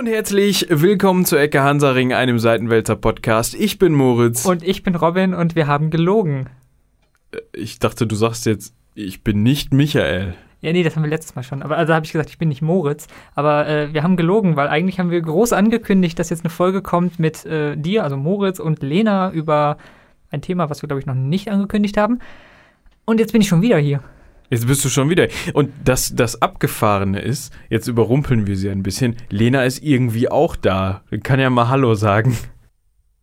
und herzlich willkommen zu Ecke Hansaring, einem Seitenwälzer Podcast. Ich bin Moritz. Und ich bin Robin und wir haben gelogen. ich dachte, du sagst jetzt, ich bin nicht Michael. Ja, nee, das haben wir letztes Mal schon. Aber also habe ich gesagt, ich bin nicht Moritz. Aber äh, wir haben gelogen, weil eigentlich haben wir groß angekündigt, dass jetzt eine Folge kommt mit äh, dir, also Moritz und Lena über ein Thema, was wir, glaube ich, noch nicht angekündigt haben. Und jetzt bin ich schon wieder hier. Jetzt bist du schon wieder. Und das, das Abgefahrene ist, jetzt überrumpeln wir sie ein bisschen. Lena ist irgendwie auch da. Kann ja mal Hallo sagen.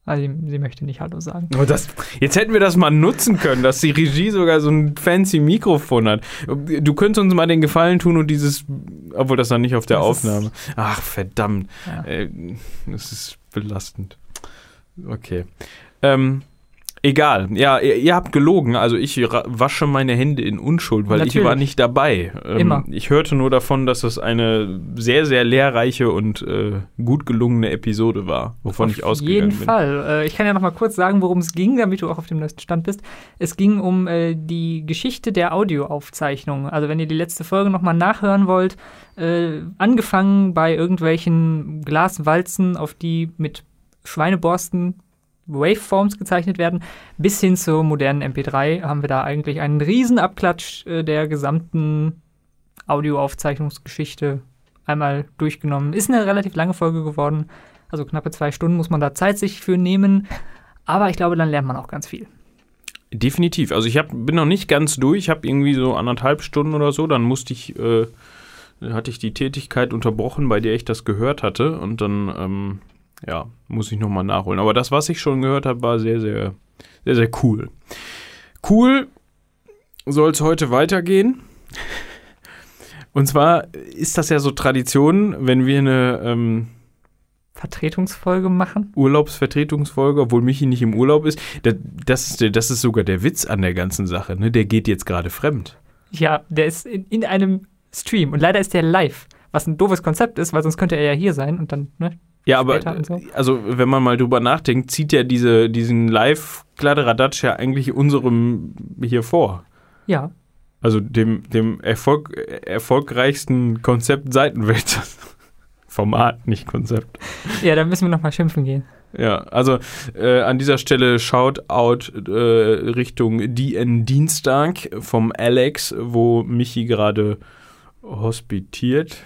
Also sie, sie möchte nicht Hallo sagen. Oh, das, jetzt hätten wir das mal nutzen können, dass die Regie sogar so ein fancy Mikrofon hat. Du könntest uns mal den Gefallen tun und dieses, obwohl das dann nicht auf der Das Aufnahme. Ach, verdammt. Ja. Äh, das ist belastend. Okay. Ähm, egal. Ja, ihr, ihr habt gelogen. Also ich wasche meine Hände in Unschuld, weil ich Natürlich. war nicht dabei. Ähm, Immer. Ich hörte nur davon, dass das eine sehr, sehr lehrreiche und äh, gut gelungene Episode war, wovon ich Auf ausgegangen jeden bin. Fall. Äh, ich kann ja noch mal kurz sagen, worum es ging, damit du auch auf dem neuesten Stand bist. Es ging um äh, die Geschichte der Audioaufzeichnung. Also wenn ihr die letzte Folge noch mal nachhören wollt, äh, angefangen bei irgendwelchen Glaswalzen, auf die mit Schweineborsten Waveforms gezeichnet werden, bis hin zur modernen MP3 haben wir da eigentlich einen riesen Abklatsch äh, der gesamten Audioaufzeichnungsgeschichte einmal durchgenommen. Ist eine relativ lange Folge geworden. Also knappe zwei Stunden muss man da Zeit sich für nehmen. Aber ich glaube, dann lernt man auch ganz viel. Definitiv. Also ich hab, bin noch nicht ganz durch. Ich habe irgendwie so anderthalb Stunden oder so. Dann musste ich, äh, hatte ich die Tätigkeit unterbrochen, bei der ich das gehört hatte. Und dann, ähm, ja, muss ich nochmal nachholen. Aber das, was ich schon gehört habe, war sehr, sehr, sehr, sehr cool. Cool soll es heute weitergehen. Und zwar ist das ja so Tradition, wenn wir eine ähm, Vertretungsfolge machen. Urlaubsvertretungsfolge, obwohl Michi nicht im Urlaub ist. Da- Das ist, das ist sogar der Witz an der ganzen Sache. Ne? Der geht jetzt gerade fremd. Ja, der ist in, in einem Stream und leider ist der live. Was ein doofes Konzept ist, weil sonst könnte er ja hier sein und dann, ne? Ja, aber so. also wenn man mal drüber nachdenkt, zieht ja diese, diesen Live-Kladderadatsch ja eigentlich unserem hier vor. Ja. Also dem, dem Erfolg, erfolgreichsten Konzept Seitenwälzer. Format, nicht Konzept. Ja, da müssen wir nochmal schimpfen gehen. Ja, also äh, an dieser Stelle Shoutout äh, Richtung DN Dienstag vom Alex, wo Michi gerade hospitiert.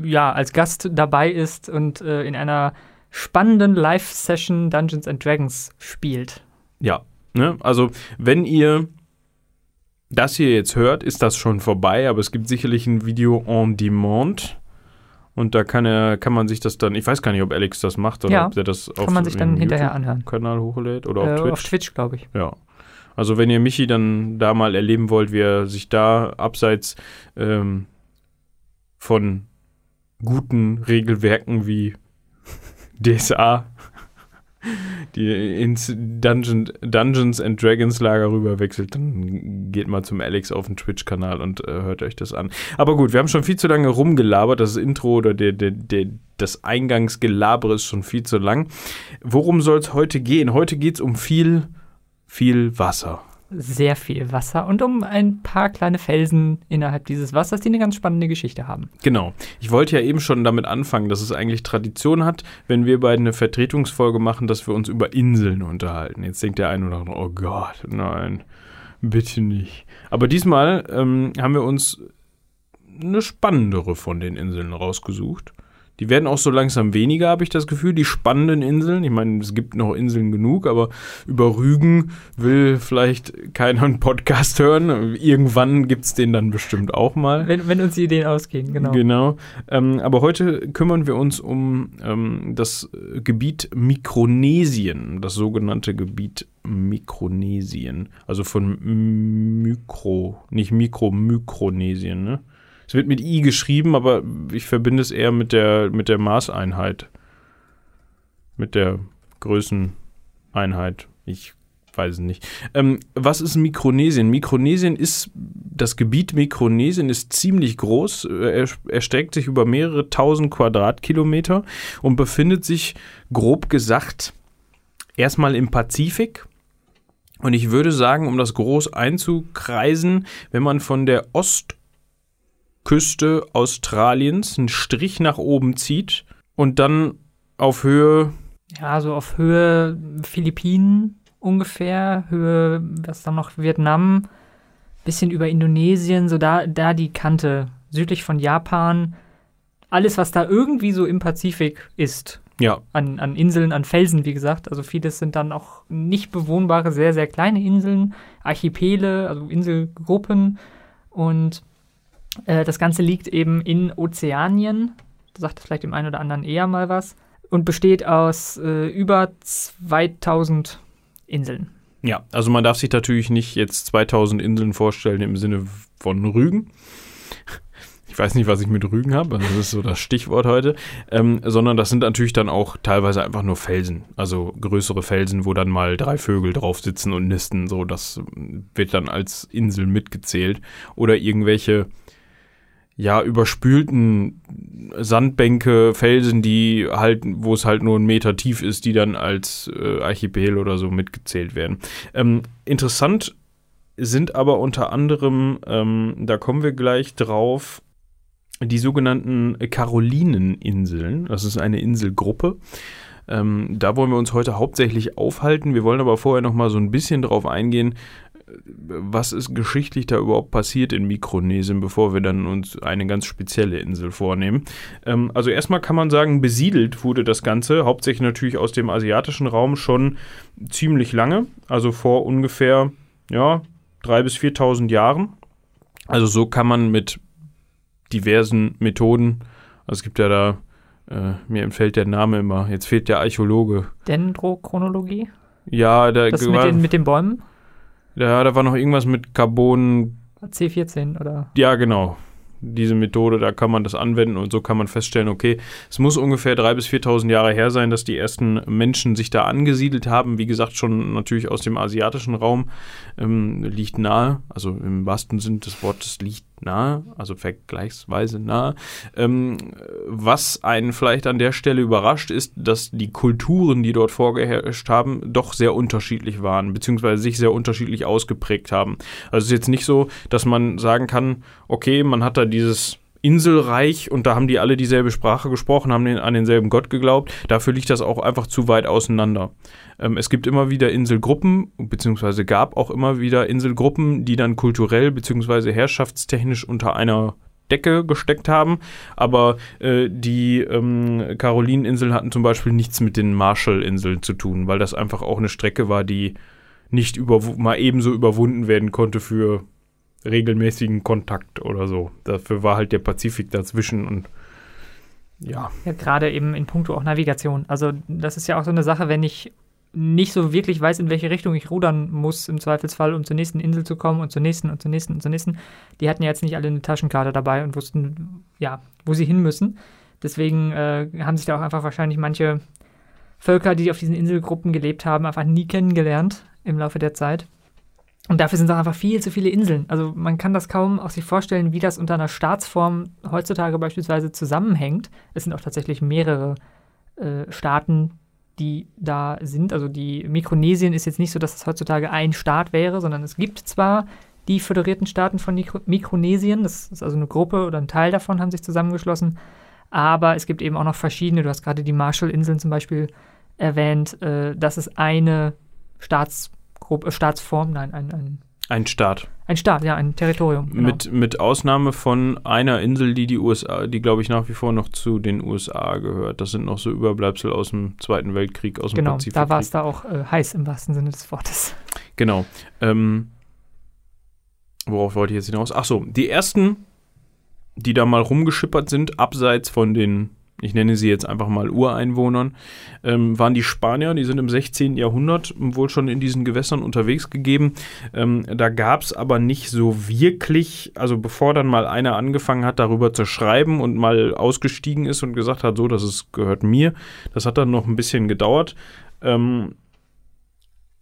Ja, als Gast dabei ist und äh, in einer spannenden Live-Session Dungeons and Dragons spielt. Ja, ne? Also wenn ihr das hier jetzt hört, ist das schon vorbei, aber es gibt sicherlich ein Video on demand. Und da kann er, kann man sich das dann, ich weiß gar nicht, ob Alex das macht oder Ja, ob er das auf Kann man sich dann hinterher anhören. YouTube-Kanal hochlädt oder Äh, auf Twitch. auf Twitch, glaube ich. Ja. Also wenn ihr Michi dann da mal erleben wollt, wie er sich da abseits ähm, von guten Regelwerken wie DSA die ins Dungeon, Dungeons and Dragons Lager rüber wechselt, dann geht mal zum Alex auf den Twitch-Kanal und äh, hört euch das an. Aber gut, wir haben schon viel zu lange rumgelabert. Das Intro oder der, der, der, das Eingangsgelabere ist schon viel zu lang. Worum soll es heute gehen? Heute geht es um viel, viel Wasser. Sehr viel Wasser und um ein paar kleine Felsen innerhalb dieses Wassers, die eine ganz spannende Geschichte haben. Genau. Ich wollte ja eben schon damit anfangen, dass es eigentlich Tradition hat, wenn wir beide eine Vertretungsfolge machen, dass wir uns über Inseln unterhalten. Jetzt denkt der eine oder andere, oh Gott, nein, bitte nicht. Aber diesmal ähm, haben wir uns eine spannendere von den Inseln rausgesucht. Die werden auch so langsam weniger, habe ich das Gefühl, die spannenden Inseln. Ich meine, es gibt noch Inseln genug, aber über Rügen will vielleicht keiner einen Podcast hören. Irgendwann gibt es den dann bestimmt auch mal. Wenn, wenn uns die Ideen ausgehen, genau. Genau. Ähm, aber heute kümmern wir uns um ähm, das Gebiet Mikronesien, das sogenannte Gebiet Mikronesien. Also von Mikro, nicht Mikro, Mikronesien, ne? Es wird mit I geschrieben, aber ich verbinde es eher mit der, mit der Maßeinheit. Mit der Größeneinheit. Ich weiß es nicht. Ähm, was ist Mikronesien? Mikronesien ist, das Gebiet Mikronesien ist ziemlich groß. Er erstreckt sich über mehrere tausend Quadratkilometer und befindet sich, grob gesagt, erstmal im Pazifik. Und ich würde sagen, um das groß einzukreisen, wenn man von der Ostküste Australiens einen Strich nach oben zieht, Und dann auf Höhe. Ja, so auf Höhe Philippinen ungefähr, Höhe, was dann noch Vietnam, bisschen über Indonesien, so da, da die Kante, südlich von Japan. Alles, was da irgendwie so im Pazifik ist. Ja. An, an Inseln, an Felsen, wie gesagt. Also vieles sind dann auch nicht bewohnbare, sehr, sehr kleine Inseln, Archipele, also Inselgruppen. Und äh, das Ganze liegt eben in Ozeanien. Da sagt vielleicht dem einen oder anderen eher mal was. Und besteht aus äh, über 2000 Inseln. Ja, also man darf sich natürlich nicht jetzt 2000 Inseln vorstellen im Sinne von Rügen. Ich weiß nicht, was ich mit Rügen habe, das ist so das Stichwort heute, ähm, sondern das sind natürlich dann auch teilweise einfach nur Felsen, also größere Felsen, wo dann mal drei Vögel drauf sitzen und nisten, so das wird dann als Insel mitgezählt oder irgendwelche ja, überspülten Sandbänke, Felsen, die halt, wo es halt nur ein Meter tief ist, die dann als äh, Archipel oder so mitgezählt werden. Ähm, interessant sind aber unter anderem, ähm, da kommen wir gleich drauf, die sogenannten Karolineninseln. Das ist eine Inselgruppe. Ähm, da wollen wir uns heute hauptsächlich aufhalten. Wir wollen aber vorher noch mal so ein bisschen drauf eingehen, was ist geschichtlich da überhaupt passiert in Mikronesien, bevor wir dann uns eine ganz spezielle Insel vornehmen. Ähm, also erstmal kann man sagen, besiedelt wurde das Ganze, hauptsächlich natürlich aus dem asiatischen Raum schon ziemlich lange, also vor ungefähr, ja, 3.000 bis 4.000 Jahren. Also so kann man mit diversen Methoden, also es gibt ja da, äh, mir entfällt der Name immer, jetzt fehlt der Archäologe. Dendrochronologie? Ja, da das mit den, mit den Bäumen? Ja, da war noch irgendwas mit Carbon. C14 oder? Ja, genau. Diese Methode, da kann man das anwenden und so kann man feststellen, okay, es muss ungefähr 3.000 bis 4.000 Jahre her sein, dass die ersten Menschen sich da angesiedelt haben. Wie gesagt, schon natürlich aus dem asiatischen Raum ähm, liegt nahe, also im wahrsten Sinn des Wortes liegt nahe, also vergleichsweise nahe. Ähm, was einen vielleicht an der Stelle überrascht, ist, dass die Kulturen, die dort vorgeherrscht haben, doch sehr unterschiedlich waren, beziehungsweise sich sehr unterschiedlich ausgeprägt haben. Also es ist jetzt nicht so, dass man sagen kann, okay, man hat da dieses Inselreich und da haben die alle dieselbe Sprache gesprochen, haben den, an denselben Gott geglaubt. Dafür liegt das auch einfach zu weit auseinander. Ähm, es gibt immer wieder Inselgruppen, beziehungsweise gab auch immer wieder Inselgruppen, die dann kulturell beziehungsweise herrschaftstechnisch unter einer Decke gesteckt haben, aber äh, die ähm, Karolineninseln hatten zum Beispiel nichts mit den Marshallinseln zu tun, weil das einfach auch eine Strecke war, die nicht mal ebenso überwunden werden konnte für regelmäßigen Kontakt oder so. Dafür war halt der Pazifik dazwischen und ja. Ja, gerade eben in puncto auch Navigation. Also das ist ja auch so eine Sache, wenn ich nicht so wirklich weiß, in welche Richtung ich rudern muss, im Zweifelsfall, um zur nächsten Insel zu kommen und zur nächsten und zur nächsten und zur nächsten. Die hatten ja jetzt nicht alle eine Taschenkarte dabei und wussten, ja, wo sie hin müssen. Deswegen äh, haben sich da auch einfach wahrscheinlich manche Völker, die auf diesen Inselgruppen gelebt haben, einfach nie kennengelernt im Laufe der Zeit. Und dafür sind es einfach viel zu viele Inseln. Also man kann das kaum auch sich vorstellen, wie das unter einer Staatsform heutzutage beispielsweise zusammenhängt. Es sind auch tatsächlich mehrere äh, Staaten, die da sind. Also die Mikronesien ist jetzt nicht so, dass es heutzutage ein Staat wäre, sondern es gibt zwar die föderierten Staaten von Mikro Mikronesien, das ist also eine Gruppe oder ein Teil davon haben sich zusammengeschlossen, aber es gibt eben auch noch verschiedene, du hast gerade die Marshallinseln zum Beispiel erwähnt, äh, das ist eine Staatsform Staatsform, nein, ein, ein ein Staat. Ein Staat, ja, ein Territorium. Genau. Mit, mit Ausnahme von einer Insel, die die USA, die glaube ich nach wie vor noch zu den USA gehört. Das sind noch so Überbleibsel aus dem Zweiten Weltkrieg, aus dem genau, Pazifik. Genau, da war es da auch äh, heiß im wahrsten Sinne des Wortes. Genau. Ähm, worauf wollte ich jetzt hinaus? Ach so, die ersten, die da mal rumgeschippert sind, abseits von den ich nenne sie jetzt einfach mal Ureinwohnern, ähm, waren die Spanier, die sind im 16. Jahrhundert wohl schon in diesen Gewässern unterwegs gegeben. Ähm, da gab es aber nicht so wirklich, also bevor dann mal einer angefangen hat, darüber zu schreiben und mal ausgestiegen ist und gesagt hat, so, das ist, gehört mir, das hat dann noch ein bisschen gedauert. Ähm,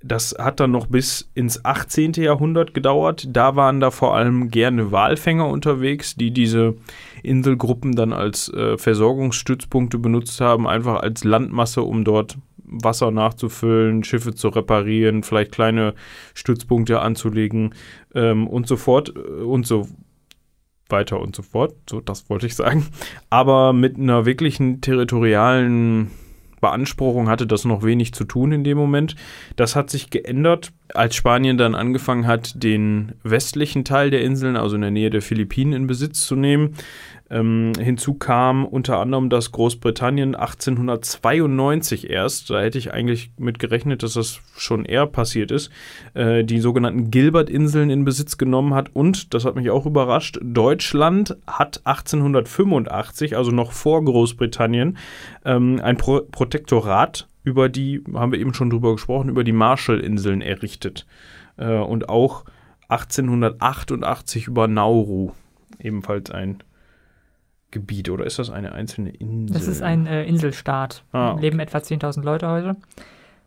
das hat dann noch bis ins 18. Jahrhundert gedauert. Da waren da vor allem gerne Walfänger unterwegs, die diese Inselgruppen dann als äh, Versorgungsstützpunkte benutzt haben, einfach als Landmasse, um dort Wasser nachzufüllen, Schiffe zu reparieren, vielleicht kleine Stützpunkte anzulegen ähm, und so fort äh, und so weiter und so fort. So, das wollte ich sagen. Aber mit einer wirklichen territorialen Beanspruchung hatte das noch wenig zu tun in dem Moment. Das hat sich geändert, als Spanien dann angefangen hat, den westlichen Teil der Inseln, also in der Nähe der Philippinen, in Besitz zu nehmen. Ähm, hinzu kam unter anderem, dass Großbritannien 1892 erst, da hätte ich eigentlich mit gerechnet, dass das schon eher passiert ist, äh, die sogenannten Gilbert-Inseln in Besitz genommen hat. Und, das hat mich auch überrascht, Deutschland hat 1885, also noch vor Großbritannien, ähm, ein Pro Protektorat über die, haben wir eben schon drüber gesprochen, über die Marshallinseln errichtet. Äh, und auch 1888 über Nauru, ebenfalls ein Gebiet oder ist das eine einzelne Insel? Das ist ein äh, Inselstaat. Ah, okay. Leben etwa 10.000 Leute heute.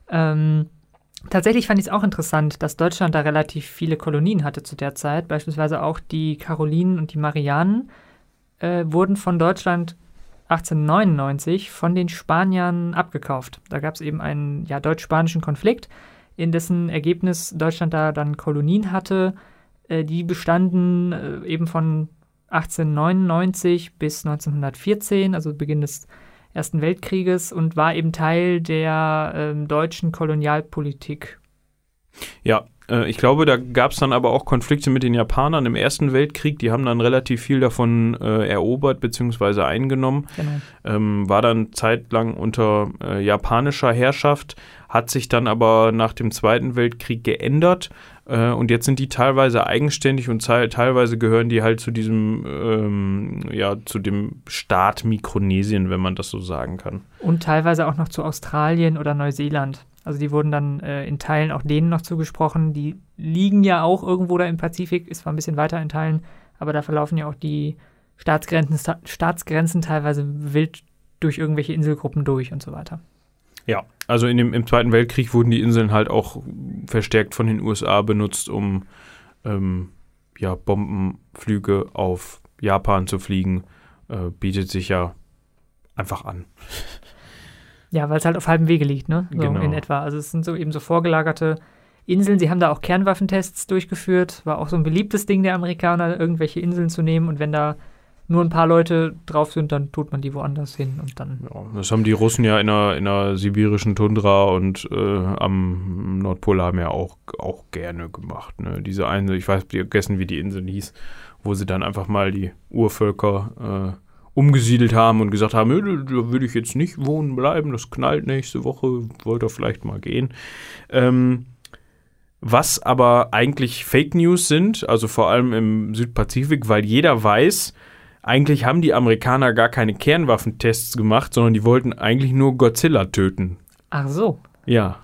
Ähm, tatsächlich fand ich es auch interessant, dass Deutschland da relativ viele Kolonien hatte zu der Zeit. Beispielsweise auch die Karolinen und die Marianen äh, wurden von Deutschland 1899 von den Spaniern abgekauft. Da gab es eben einen ja, deutsch-spanischen Konflikt, in dessen Ergebnis Deutschland da dann Kolonien hatte. Äh, die bestanden äh, eben von 1899 bis 1914, also Beginn des Ersten Weltkrieges, und war eben Teil der ähm, deutschen Kolonialpolitik. Ja, äh, ich glaube, da gab es dann aber auch Konflikte mit den Japanern im Ersten Weltkrieg. Die haben dann relativ viel davon äh, erobert bzw. eingenommen. Genau. Ähm, war dann zeitlang unter äh, japanischer Herrschaft, hat sich dann aber nach dem Zweiten Weltkrieg geändert. Äh, und jetzt sind die teilweise eigenständig und teilweise gehören die halt zu diesem, ähm, ja, zu dem Staat Mikronesien, wenn man das so sagen kann. Und teilweise auch noch zu Australien oder Neuseeland. Also die wurden dann äh, in Teilen auch denen noch zugesprochen. Die liegen ja auch irgendwo da im Pazifik, ist zwar ein bisschen weiter in Teilen, aber da verlaufen ja auch die Staatsgrenzen, Staatsgrenzen teilweise wild durch irgendwelche Inselgruppen durch und so weiter. Ja, also in dem, im Zweiten Weltkrieg wurden die Inseln halt auch verstärkt von den USA benutzt, um ähm, ja, Bombenflüge auf Japan zu fliegen. Äh, bietet sich ja einfach an. Ja, weil es halt auf halbem Wege liegt, ne? So Genau. in etwa. Also es sind so eben so vorgelagerte Inseln. Sie haben da auch Kernwaffentests durchgeführt. War auch so ein beliebtes Ding der Amerikaner, irgendwelche Inseln zu nehmen. Und wenn da nur ein paar Leute drauf sind, dann tut man die woanders hin und dann. Ja, das haben die Russen ja in der, in der sibirischen Tundra und äh, am Nordpol ja auch, auch gerne gemacht. Ne? Diese eine, ich weiß vergessen, wie die Insel hieß, wo sie dann einfach mal die Urvölker äh, umgesiedelt haben und gesagt haben, "Nö, da würde ich jetzt nicht wohnen bleiben, das knallt nächste Woche, wollt ihr vielleicht mal gehen. Ähm, was aber eigentlich Fake News sind, also vor allem im Südpazifik, weil jeder weiß, eigentlich haben die Amerikaner gar keine Kernwaffentests gemacht, sondern die wollten eigentlich nur Godzilla töten. Ach so. Ja.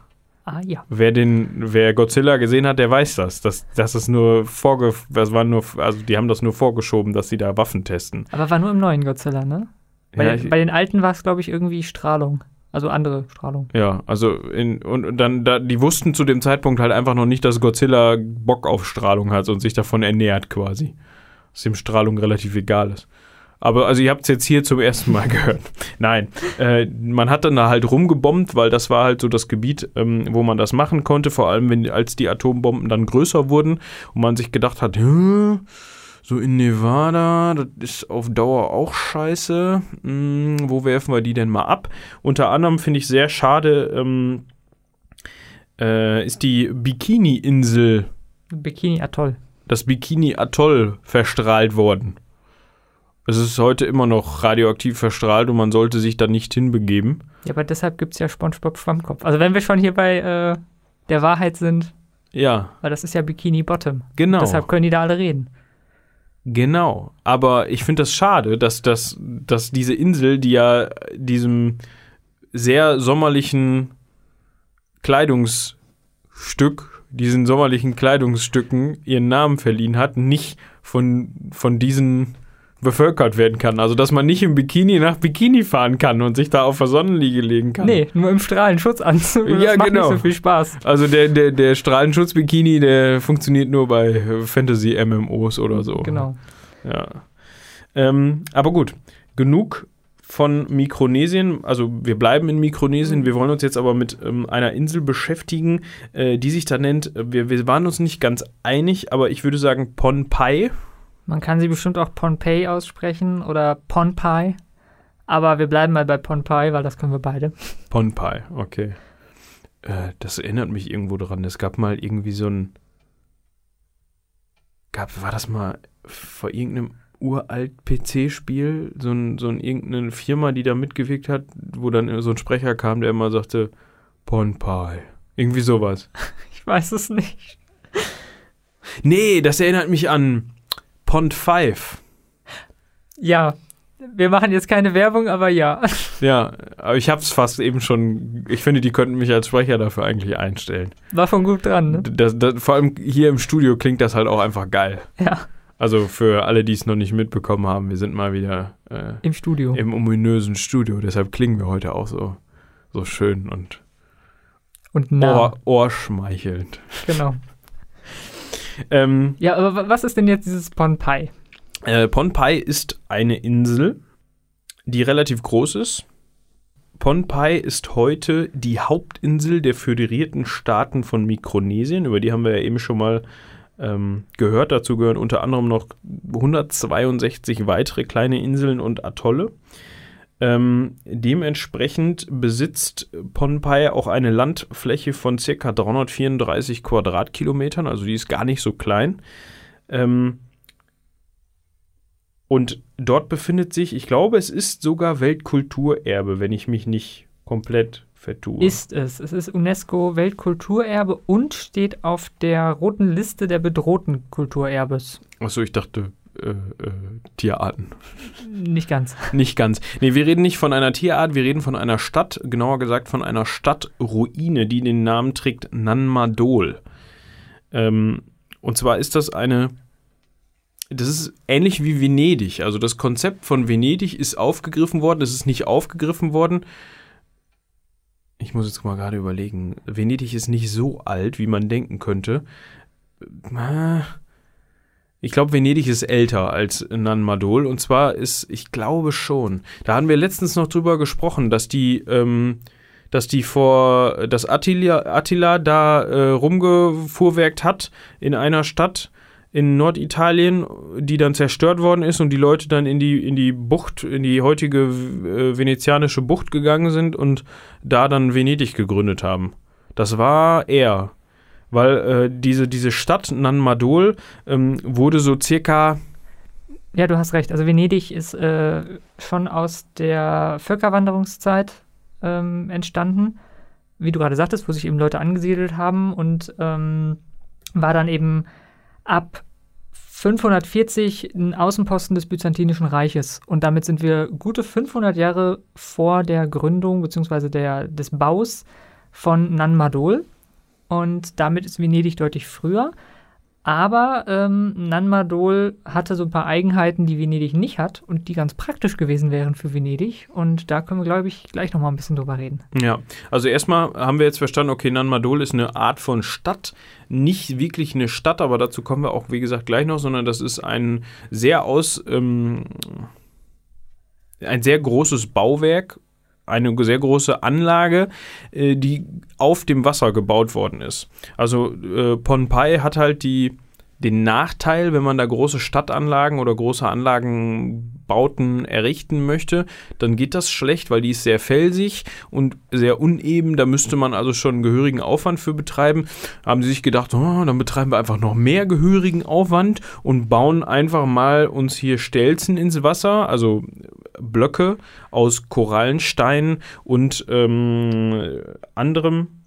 Ah ja. Wer den, wer Godzilla gesehen hat, der weiß das. Das, das ist nur vorge, das war nur, also die haben das nur vorgeschoben, dass sie da Waffen testen. Aber war nur im neuen Godzilla, ne? Bei, Ja, den, bei den alten war es, glaube ich, irgendwie Strahlung. Also andere Strahlung. Ja, also in, und dann, da, die wussten zu dem Zeitpunkt halt einfach noch nicht, dass Godzilla Bock auf Strahlung hat und sich davon ernährt quasi. Dass dem Strahlung relativ egal ist. Aber also ihr habt es jetzt hier zum ersten Mal gehört. Nein, äh, man hat dann da halt rumgebombt, weil das war halt so das Gebiet, ähm, wo man das machen konnte, vor allem wenn als die Atombomben dann größer wurden und man sich gedacht hat, "Hä, so in Nevada, das ist auf Dauer auch scheiße. Hm, wo werfen wir die denn mal ab? Unter anderem finde ich sehr schade, ähm, äh, ist die Bikini-Insel, Bikini Atoll. das Bikini-Atoll verstrahlt worden. Es ist heute immer noch radioaktiv verstrahlt und man sollte sich da nicht hinbegeben. Ja, aber deshalb gibt es ja SpongeBob Schwammkopf. Also wenn wir schon hier bei äh, der Wahrheit sind, Ja, weil das ist ja Bikini Bottom. genau. Deshalb können die da alle reden. Genau. Aber ich finde das schade, dass, dass, dass diese Insel, die ja diesem sehr sommerlichen Kleidungsstück, diesen sommerlichen Kleidungsstücken ihren Namen verliehen hat, nicht von, von diesen bevölkert werden kann. Also, dass man nicht im Bikini nach Bikini fahren kann und sich da auf der Sonnenliege legen kann. Nee, nur im Strahlenschutzanzug. Das Ja, macht genau. nicht so viel Spaß. Also der, der, der Strahlenschutz-Bikini, der funktioniert nur bei Fantasy-MMOs oder so. Genau. Ja. Ähm, aber gut, genug von Mikronesien. Also wir bleiben in Mikronesien. Wir wollen uns jetzt aber mit ähm, einer Insel beschäftigen, äh, die sich da nennt, äh, wir, wir waren uns nicht ganz einig, aber ich würde sagen Pohnpei. Man kann sie bestimmt auch Pohnpei aussprechen oder Ponpai. Aber wir bleiben mal bei Ponpai, weil das können wir beide. Ponpai, okay. Äh, das erinnert mich irgendwo dran. Es gab mal irgendwie so ein. Gab, war das mal vor irgendeinem uralt PC-Spiel, so ein, so ein irgendeine Firma, die da mitgewirkt hat, wo dann so ein Sprecher kam, der immer sagte, Ponpai. Irgendwie sowas. Ich weiß es nicht. Nee, das erinnert mich an Pond 5. Ja, wir machen jetzt keine Werbung, aber ja. Ja, aber ich hab's fast eben schon. Ich finde, die könnten mich als Sprecher dafür eigentlich einstellen. War von gut dran, ne? Das, das, vor allem hier im Studio klingt das halt auch einfach geil. Ja, Also für alle, die es noch nicht mitbekommen haben, wir sind mal wieder äh, im Studio. im ominösen Studio. Deshalb klingen wir heute auch so, so schön und Und nah. ohr, ohrschmeichelnd. Genau. Ähm, Ja, aber wa- was ist denn jetzt dieses Ponpai? Äh, Pohnpei ist eine Insel, die relativ groß ist. Pohnpei ist heute die Hauptinsel der föderierten Staaten von Mikronesien. Über die haben wir ja eben schon mal ähm, gehört. Dazu gehören unter anderem noch 162 weitere kleine Inseln und Atolle. Ähm, dementsprechend besitzt Pohnpei auch eine Landfläche von ca. 334 Quadratkilometern, also die ist gar nicht so klein. Ähm, und dort befindet sich, ich glaube, es ist sogar Weltkulturerbe, wenn ich mich nicht komplett vertue. Ist es. Es ist UNESCO Weltkulturerbe und steht auf der roten Liste der bedrohten Kulturerbes. Achso, ich dachte äh, äh, Tierarten. Nicht ganz. Nicht ganz. Nee, wir reden nicht von einer Tierart, wir reden von einer Stadt, genauer gesagt von einer Stadtruine, die den Namen trägt Nanmadol. Ähm, und zwar ist das eine. Das ist ähnlich wie Venedig. Also das Konzept von Venedig ist aufgegriffen worden. Es ist nicht aufgegriffen worden. Ich muss jetzt mal gerade überlegen. Venedig ist nicht so alt, wie man denken könnte. Ah, Ich glaube, Venedig ist älter als Nanmadol. Und zwar ist, ich glaube schon. Da haben wir letztens noch drüber gesprochen, dass die, ähm, dass die vor, dass Attila, Attila da äh, rumgefuhrwerkt hat in einer Stadt in Norditalien, die dann zerstört worden ist und die Leute dann in die, in die Bucht, in die heutige äh, venezianische Bucht gegangen sind und da dann Venedig gegründet haben. Das war er. Weil äh, diese, diese Stadt Nanmadol ähm, wurde so circa Ja, du hast recht. Also Venedig ist äh, schon aus der Völkerwanderungszeit ähm, entstanden, wie du gerade sagtest, wo sich eben Leute angesiedelt haben und ähm, war dann eben ab 540 ein Außenposten des Byzantinischen Reiches. Und damit sind wir gute 500 Jahre vor der Gründung bzw. Des Baus von Nanmadol. Und damit ist Venedig deutlich früher. Aber ähm, Nanmadol hatte so ein paar Eigenheiten, die Venedig nicht hat und die ganz praktisch gewesen wären für Venedig. Und da können wir, glaube ich, gleich noch mal ein bisschen drüber reden. Ja, also erstmal haben wir jetzt verstanden, okay, Nanmadol ist eine Art von Stadt, nicht wirklich eine Stadt, aber dazu kommen wir auch, wie gesagt, gleich noch, sondern das ist ein sehr aus, ähm, ein sehr großes Bauwerk, eine sehr große Anlage, äh, die auf dem Wasser gebaut worden ist. Also äh, Pohnpei hat halt die den Nachteil, wenn man da große Stadtanlagen oder große Anlagenbauten errichten möchte, dann geht das schlecht, weil die ist sehr felsig und sehr uneben. Da müsste man also schon einen gehörigen Aufwand für betreiben. Haben sie sich gedacht, oh, dann betreiben wir einfach noch mehr gehörigen Aufwand und bauen einfach mal uns hier Stelzen ins Wasser, also Blöcke aus Korallenstein und ähm, anderem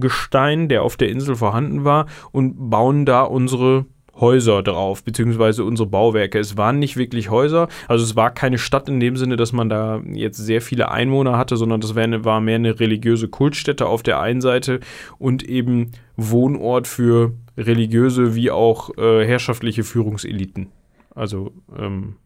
Gestein, der auf der Insel vorhanden war, und bauen da unsere Häuser drauf, beziehungsweise unsere Bauwerke. Es waren nicht wirklich Häuser, also es war keine Stadt in dem Sinne, dass man da jetzt sehr viele Einwohner hatte, sondern das war mehr eine religiöse Kultstätte auf der einen Seite und eben Wohnort für religiöse wie auch äh, herrschaftliche Führungseliten. Also ähm,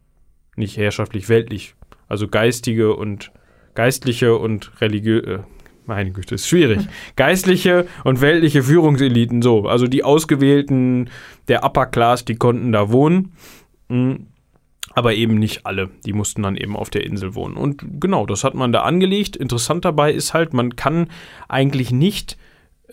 nicht herrschaftlich, weltlich. Also geistige und geistliche und religiöse, meine Güte, ist schwierig. Geistliche und weltliche Führungseliten, so. Also die Ausgewählten der Upper Class, die konnten da wohnen. Mhm. Aber eben nicht alle. Die mussten dann eben auf der Insel wohnen. Und genau, das hat man da angelegt. Interessant dabei ist halt, man kann eigentlich nicht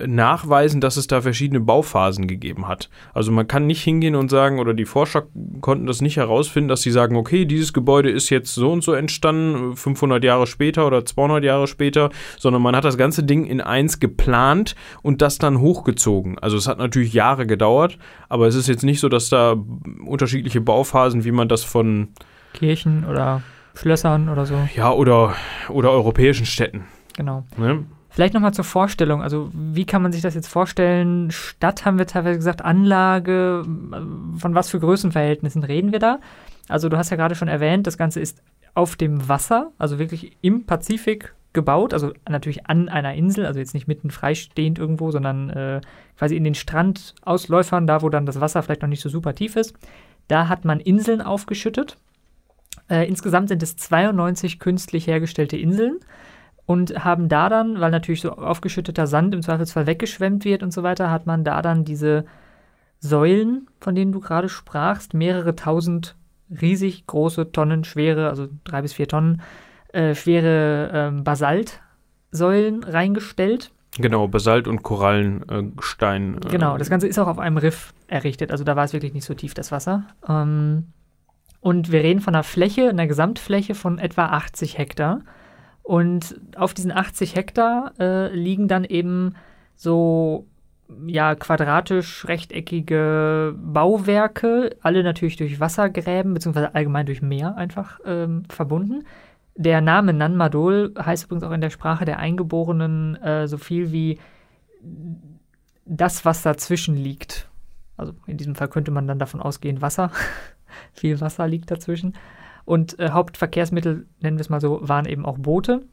nachweisen, dass es da verschiedene Bauphasen gegeben hat. Also man kann nicht hingehen und sagen, oder die Forscher konnten das nicht herausfinden, dass sie sagen, okay, dieses Gebäude ist jetzt so und so entstanden, 500 Jahre später oder 200 Jahre später, sondern man hat das ganze Ding in eins geplant und das dann hochgezogen. Also es hat natürlich Jahre gedauert, aber es ist jetzt nicht so, dass da unterschiedliche Bauphasen, wie man das von Kirchen oder Schlössern oder so. Ja, oder, oder europäischen Städten. Genau. Ne? Vielleicht nochmal zur Vorstellung. Also, wie kann man sich das jetzt vorstellen? Stadt haben wir teilweise gesagt, Anlage. Von was für Größenverhältnissen reden wir da? Also, du hast ja gerade schon erwähnt, das Ganze ist auf dem Wasser, also wirklich im Pazifik gebaut. Also, natürlich an einer Insel, also jetzt nicht mitten freistehend irgendwo, sondern äh, quasi in den Strandausläufern, da wo dann das Wasser vielleicht noch nicht so super tief ist. Da hat man Inseln aufgeschüttet. Äh, insgesamt sind es 92 künstlich hergestellte Inseln und haben da dann, weil natürlich so aufgeschütteter Sand im Zweifelsfall weggeschwemmt wird und so weiter, hat man da dann diese Säulen, von denen du gerade sprachst, mehrere tausend riesig große Tonnen schwere, also drei bis vier Tonnen äh, schwere ähm, Basaltsäulen reingestellt. Genau, Basalt und Korallenstein. Äh, genau, das Ganze ist auch auf einem Riff errichtet, also da war es wirklich nicht so tief, das Wasser. Ähm, und wir reden von einer Fläche, einer Gesamtfläche von etwa 80 Hektar. Und auf diesen 80 Hektar äh, liegen dann eben so ja, quadratisch rechteckige Bauwerke, alle natürlich durch Wassergräben, beziehungsweise allgemein durch Meer einfach ähm, verbunden. Der Name Nanmadol heißt übrigens auch in der Sprache der Eingeborenen äh, so viel wie das, was dazwischen liegt. Also in diesem Fall könnte man dann davon ausgehen, Wasser. Viel Wasser liegt dazwischen. Und äh, Hauptverkehrsmittel, nennen wir es mal so, waren eben auch Boote,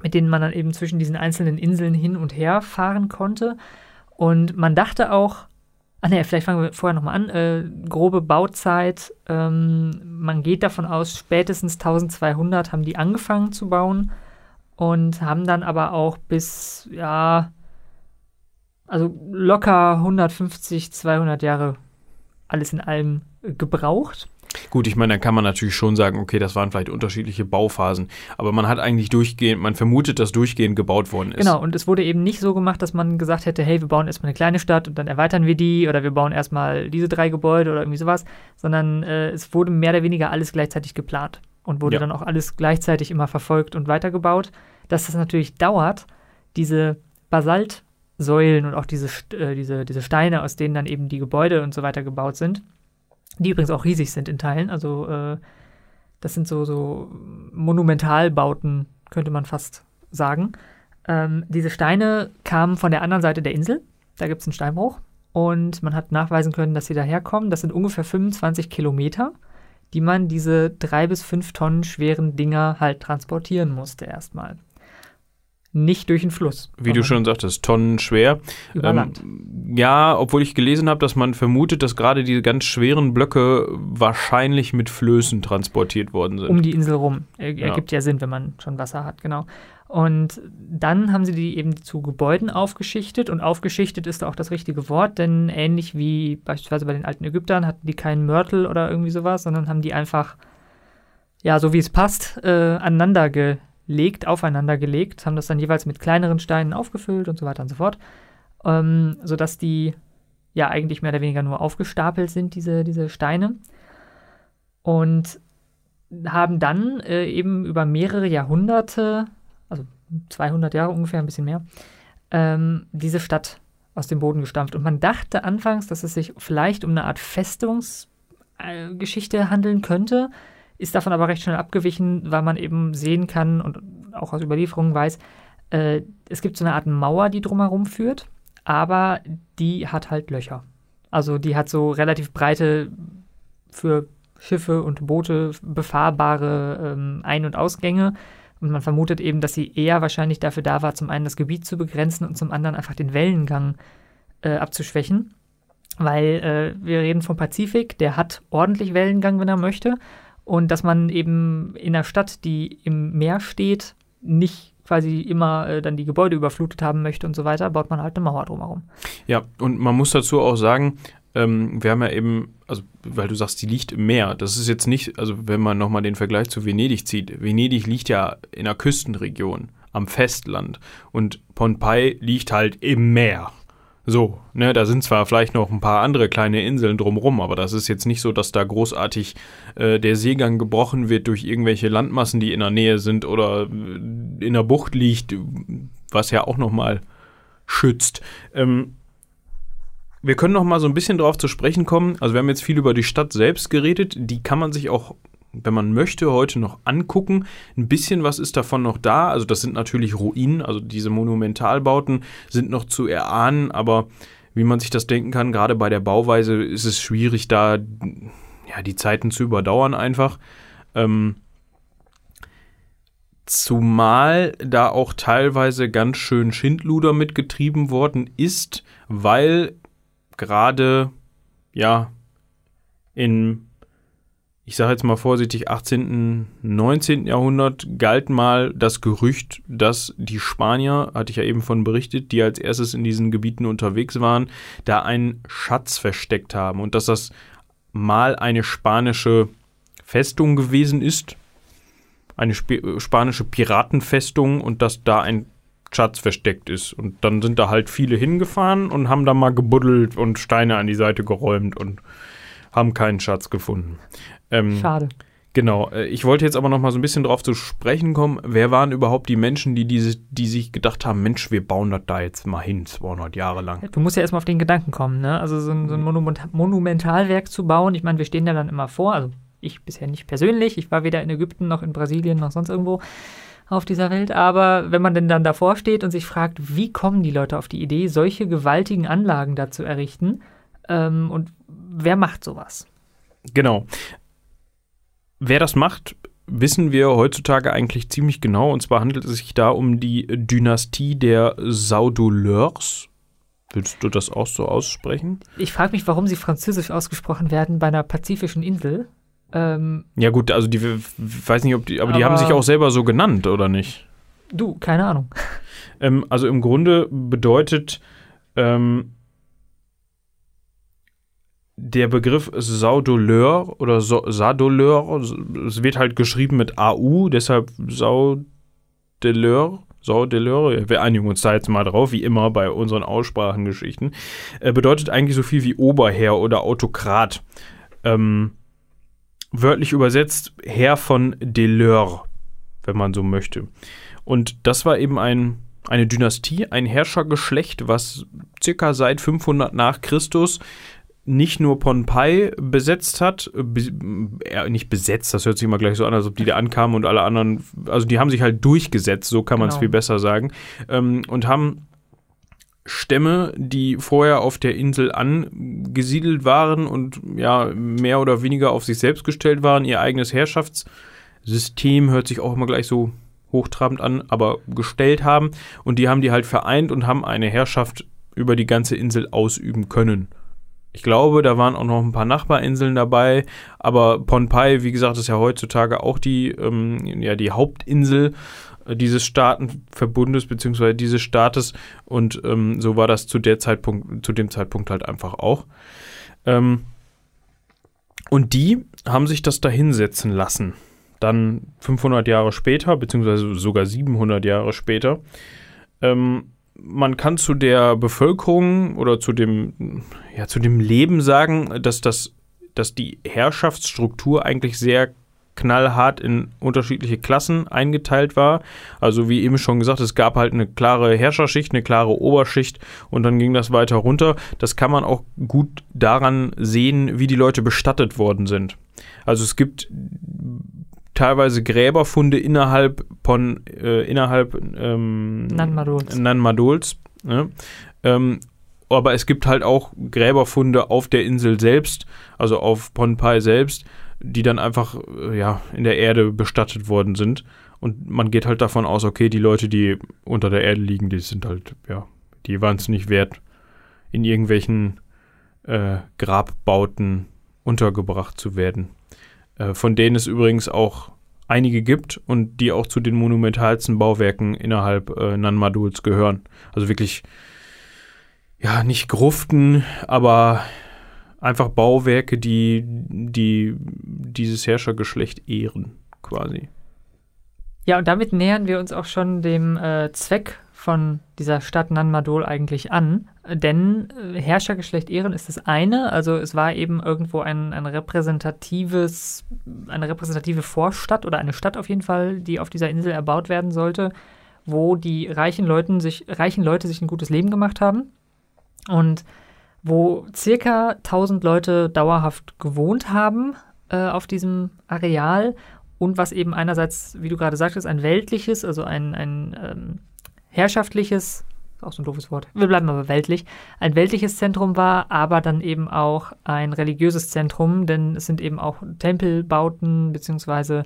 mit denen man dann eben zwischen diesen einzelnen Inseln hin und her fahren konnte. Und man dachte auch, ah ne, vielleicht fangen wir vorher nochmal an, äh, grobe Bauzeit, ähm, man geht davon aus, spätestens 1200 haben die angefangen zu bauen und haben dann aber auch bis, ja, also locker 150, 200 Jahre alles in allem gebraucht. Gut, ich meine, da kann man natürlich schon sagen, okay, das waren vielleicht unterschiedliche Bauphasen, aber man hat eigentlich durchgehend, man vermutet, dass durchgehend gebaut worden ist. Genau, und es wurde eben nicht so gemacht, dass man gesagt hätte, hey, wir bauen erstmal eine kleine Stadt und dann erweitern wir die oder wir bauen erstmal diese drei Gebäude oder irgendwie sowas, sondern äh, es wurde mehr oder weniger alles gleichzeitig geplant und wurde ja. dann auch alles gleichzeitig immer verfolgt und weitergebaut. Dass das natürlich dauert, diese Basaltsäulen und auch diese, äh, diese, diese Steine, aus denen dann eben die Gebäude und so weiter gebaut sind, die übrigens auch riesig sind in Teilen. Also äh, das sind so, so Monumentalbauten, könnte man fast sagen. Ähm, diese Steine kamen von der anderen Seite der Insel. Da gibt es einen Steinbruch. Und man hat nachweisen können, dass sie daherkommen. Das sind ungefähr 25 Kilometer, die man diese drei bis fünf Tonnen schweren Dinger halt transportieren musste erstmal nicht durch den Fluss. Wie du schon sagtest, Tonnen schwer. Über ähm, Land. Ja, obwohl ich gelesen habe, dass man vermutet, dass gerade diese ganz schweren Blöcke wahrscheinlich mit Flößen transportiert worden sind. Um die Insel rum. Er, ja. Ergibt ja Sinn, wenn man schon Wasser hat, genau. Und dann haben sie die eben zu Gebäuden aufgeschichtet und aufgeschichtet ist auch das richtige Wort, denn ähnlich wie beispielsweise bei den alten Ägyptern hatten die keinen Mörtel oder irgendwie sowas, sondern haben die einfach, ja, so wie es passt, äh, aneinander ge legt, aufeinander gelegt, haben das dann jeweils mit kleineren Steinen aufgefüllt und so weiter und so fort, ähm, sodass die ja eigentlich mehr oder weniger nur aufgestapelt sind, diese, diese Steine. Und haben dann äh, eben über mehrere Jahrhunderte, also 200 Jahre ungefähr, ein bisschen mehr, ähm, diese Stadt aus dem Boden gestampft. Und man dachte anfangs, dass es sich vielleicht um eine Art Festungsgeschichte äh, handeln könnte, ist davon aber recht schnell abgewichen, weil man eben sehen kann und auch aus Überlieferungen weiß, äh, es gibt so eine Art Mauer, die drumherum führt, aber die hat halt Löcher. Also die hat so relativ breite für Schiffe und Boote befahrbare ähm, Ein- und Ausgänge. Und man vermutet eben, dass sie eher wahrscheinlich dafür da war, zum einen das Gebiet zu begrenzen und zum anderen einfach den Wellengang äh, abzuschwächen. Weil äh, wir reden vom Pazifik, der hat ordentlich Wellengang, wenn er möchte und dass man eben in einer Stadt, die im Meer steht, nicht quasi immer äh, dann die Gebäude überflutet haben möchte und so weiter, baut man halt eine Mauer drumherum. Ja, und man muss dazu auch sagen, ähm, wir haben ja eben, also weil du sagst, die liegt im Meer. Das ist jetzt nicht, also wenn man nochmal den Vergleich zu Venedig zieht, Venedig liegt ja in einer Küstenregion. am Festland. Und Pohnpei liegt halt im Meer. So, ne, da sind zwar vielleicht noch ein paar andere kleine Inseln drumrum, aber das ist jetzt nicht so, dass da großartig äh, der Seegang gebrochen wird durch irgendwelche Landmassen, die in der Nähe sind oder äh, in der Bucht liegt, was ja auch nochmal schützt. Ähm, wir können noch mal so ein bisschen drauf zu sprechen kommen. Also wir haben jetzt viel über die Stadt selbst geredet. Die kann man sich auch wenn man möchte, heute noch angucken. Ein bisschen was ist davon noch da. Also das sind natürlich Ruinen, also diese Monumentalbauten sind noch zu erahnen, aber wie man sich das denken kann, gerade bei der Bauweise ist es schwierig, da ja, die Zeiten zu überdauern einfach. Ähm, zumal da auch teilweise ganz schön Schindluder mitgetrieben worden ist, weil gerade ja in ich sage jetzt mal vorsichtig, 18., 19. Jahrhundert galt mal das Gerücht, dass die Spanier, hatte ich ja eben von berichtet, die als erstes in diesen Gebieten unterwegs waren, da einen Schatz versteckt haben und dass das mal eine spanische Festung gewesen ist, eine Sp spanische Piratenfestung und dass da ein Schatz versteckt ist. Und dann sind da halt viele hingefahren und haben da mal gebuddelt und Steine an die Seite geräumt und haben keinen Schatz gefunden. Ähm, Schade. Genau. Äh, ich wollte jetzt aber noch mal so ein bisschen drauf zu sprechen kommen. Wer waren überhaupt die Menschen, die, diese, die sich gedacht haben, Mensch, wir bauen das da jetzt mal hin, 200 Jahre lang? Du musst ja erstmal auf den Gedanken kommen, ne? Also so ein, so ein Monument Monumentalwerk zu bauen. Ich meine, wir stehen da dann immer vor, also ich bisher nicht persönlich. Ich war weder in Ägypten noch in Brasilien noch sonst irgendwo auf dieser Welt. Aber wenn man denn dann davor steht und sich fragt, wie kommen die Leute auf die Idee, solche gewaltigen Anlagen da zu errichten? Ähm, und wer macht sowas? Genau. Wer das macht, wissen wir heutzutage eigentlich ziemlich genau. Und zwar handelt es sich da um die Dynastie der Saudoleurs. Willst du das auch so aussprechen? Ich frage mich, warum sie französisch ausgesprochen werden bei einer pazifischen Insel. Ähm, ja gut, also die weiß nicht, ob die, aber, aber die haben sich auch selber so genannt, oder nicht? Du, keine Ahnung. Ähm, also im Grunde bedeutet ähm, der Begriff Saudoleur oder Sadoleur, es wird halt geschrieben mit AU, deshalb Saudeleur, Saudeleur, wir einigen uns da jetzt mal drauf, wie immer bei unseren Aussprachengeschichten, äh, bedeutet eigentlich so viel wie Oberherr oder Autokrat. Ähm, wörtlich übersetzt Herr von Deleur, wenn man so möchte. Und das war eben ein, eine Dynastie, ein Herrschergeschlecht, was circa seit 500 nach Christus nicht nur Pohnpei besetzt hat, be äh, nicht besetzt, das hört sich immer gleich so an, als ob die da ankamen und alle anderen, also die haben sich halt durchgesetzt, so kann man es genau. viel besser sagen, ähm, und haben Stämme, die vorher auf der Insel angesiedelt waren und ja, mehr oder weniger auf sich selbst gestellt waren, ihr eigenes Herrschaftssystem, hört sich auch immer gleich so hochtrabend an, aber gestellt haben und die haben die halt vereint und haben eine Herrschaft über die ganze Insel ausüben können. Ich glaube, da waren auch noch ein paar Nachbarinseln dabei, aber Pohnpei, wie gesagt, ist ja heutzutage auch die, ähm, ja, die Hauptinsel äh, dieses Staatenverbundes beziehungsweise dieses Staates und ähm, so war das zu der Zeitpunkt, zu dem Zeitpunkt halt einfach auch. Ähm, und die haben sich das da hinsetzen lassen. Dann 500 Jahre später, beziehungsweise sogar 700 Jahre später. Ähm, man kann zu der Bevölkerung oder zu dem, ja, zu dem Leben sagen, dass das, dass die Herrschaftsstruktur eigentlich sehr knallhart in unterschiedliche Klassen eingeteilt war. Also wie eben schon gesagt, es gab halt eine klare Herrscherschicht, eine klare Oberschicht und dann ging das weiter runter. Das kann man auch gut daran sehen, wie die Leute bestattet worden sind. Also es gibt teilweise Gräberfunde innerhalb von äh, innerhalb ähm, Nanmadols. Nanmadols ne? ähm, aber es gibt halt auch Gräberfunde auf der Insel selbst, also auf Pohnpei selbst, die dann einfach äh, ja in der Erde bestattet worden sind. Und man geht halt davon aus, okay, die Leute, die unter der Erde liegen, die sind halt, ja, die waren es nicht wert, in irgendwelchen äh, Grabbauten untergebracht zu werden. Äh, von denen es übrigens auch einige gibt und die auch zu den monumentalsten Bauwerken innerhalb äh, Nanmaduls gehören. Also wirklich, ja, nicht Gruften, aber einfach Bauwerke, die, die dieses Herrschergeschlecht ehren, quasi. Ja, und damit nähern wir uns auch schon dem äh, Zweck von dieser Stadt Nanmadol eigentlich an. Denn äh, Herrschergeschlecht Ehren ist das eine, also es war eben irgendwo ein, ein repräsentatives, eine repräsentative Vorstadt oder eine Stadt auf jeden Fall, die auf dieser Insel erbaut werden sollte, wo die reichen, Leuten sich, reichen Leute sich ein gutes Leben gemacht haben und wo circa 1000 Leute dauerhaft gewohnt haben äh, auf diesem Areal und was eben einerseits, wie du gerade sagtest, ein weltliches, also ein, ein ähm, herrschaftliches, auch so ein doofes Wort, wir bleiben aber weltlich, ein weltliches Zentrum war, aber dann eben auch ein religiöses Zentrum, denn es sind eben auch Tempelbauten beziehungsweise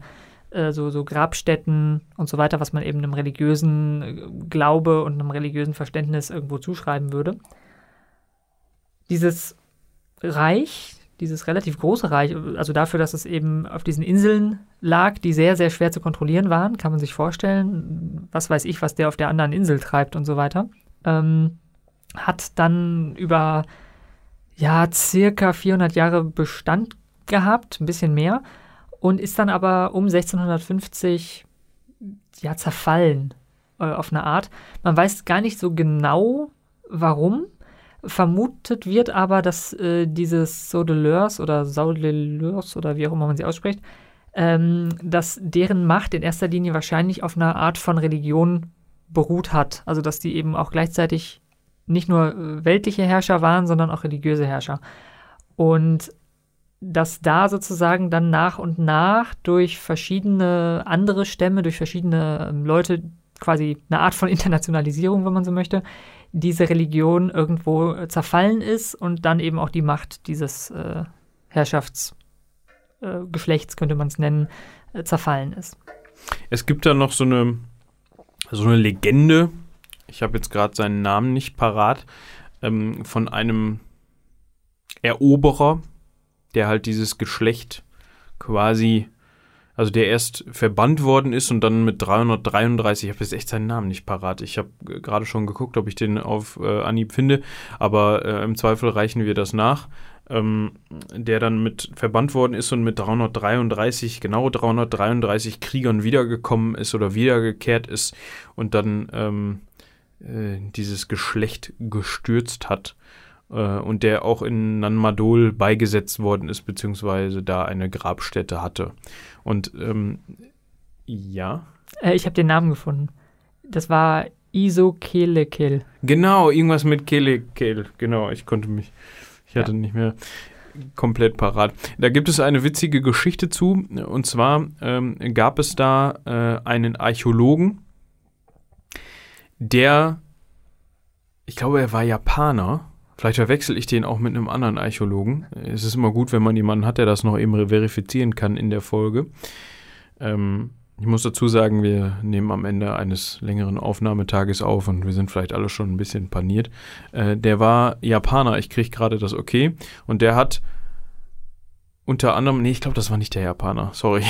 äh, so, so Grabstätten und so weiter, was man eben einem religiösen äh, Glaube und einem religiösen Verständnis irgendwo zuschreiben würde. Dieses Reich, dieses relativ große Reich, also dafür, dass es eben auf diesen Inseln lag, die sehr, sehr schwer zu kontrollieren waren, kann man sich vorstellen, was weiß ich, was der auf der anderen Insel treibt und so weiter, ähm, hat dann über ja, circa 400 Jahre Bestand gehabt, ein bisschen mehr, und ist dann aber um 1650 ja, zerfallen äh, auf eine Art. Man weiß gar nicht so genau, warum. Vermutet wird aber, dass äh, dieses Saudeleurs oder Saudeleurs oder wie auch immer man sie ausspricht, ähm, dass deren Macht in erster Linie wahrscheinlich auf einer Art von Religion beruht hat. Also dass die eben auch gleichzeitig nicht nur äh, weltliche Herrscher waren, sondern auch religiöse Herrscher. Und dass da sozusagen dann nach und nach durch verschiedene andere Stämme, durch verschiedene ähm, Leute quasi eine Art von Internationalisierung, wenn man so möchte, diese Religion irgendwo äh, zerfallen ist und dann eben auch die Macht dieses äh, Herrschaftsgeschlechts, äh, könnte man es nennen, äh, zerfallen ist. Es gibt da noch so eine, so eine Legende, ich habe jetzt gerade seinen Namen nicht parat, ähm, von einem Eroberer, der halt dieses Geschlecht quasi also der erst verbannt worden ist und dann mit 333, ich habe jetzt echt seinen Namen nicht parat. Ich habe gerade schon geguckt, ob ich den auf äh, Anhieb finde, aber äh, im Zweifel reichen wir das nach. Ähm, der dann mit verbannt worden ist und mit 333, genau 333 Kriegern wiedergekommen ist oder wiedergekehrt ist und dann ähm, äh, dieses Geschlecht gestürzt hat äh, und der auch in Nanmadol beigesetzt worden ist, beziehungsweise da eine Grabstätte hatte. Und ähm, ja. Äh, ich habe den Namen gefunden. Das war Iso Kelekil. Genau, irgendwas mit Kelekil. Genau, ich konnte mich, ich hatte ja. nicht mehr komplett parat. Da gibt es eine witzige Geschichte zu. Und zwar ähm, gab es da äh, einen Archäologen, der, ich glaube, er war Japaner Vielleicht verwechsel ich den auch mit einem anderen Archäologen. Es ist immer gut, wenn man jemanden hat, der das noch eben verifizieren kann in der Folge. Ähm, ich muss dazu sagen, wir nehmen am Ende eines längeren Aufnahmetages auf und wir sind vielleicht alle schon ein bisschen paniert. Äh, der war Japaner, ich kriege gerade das okay. Und der hat unter anderem, nee, ich glaube, das war nicht der Japaner, sorry.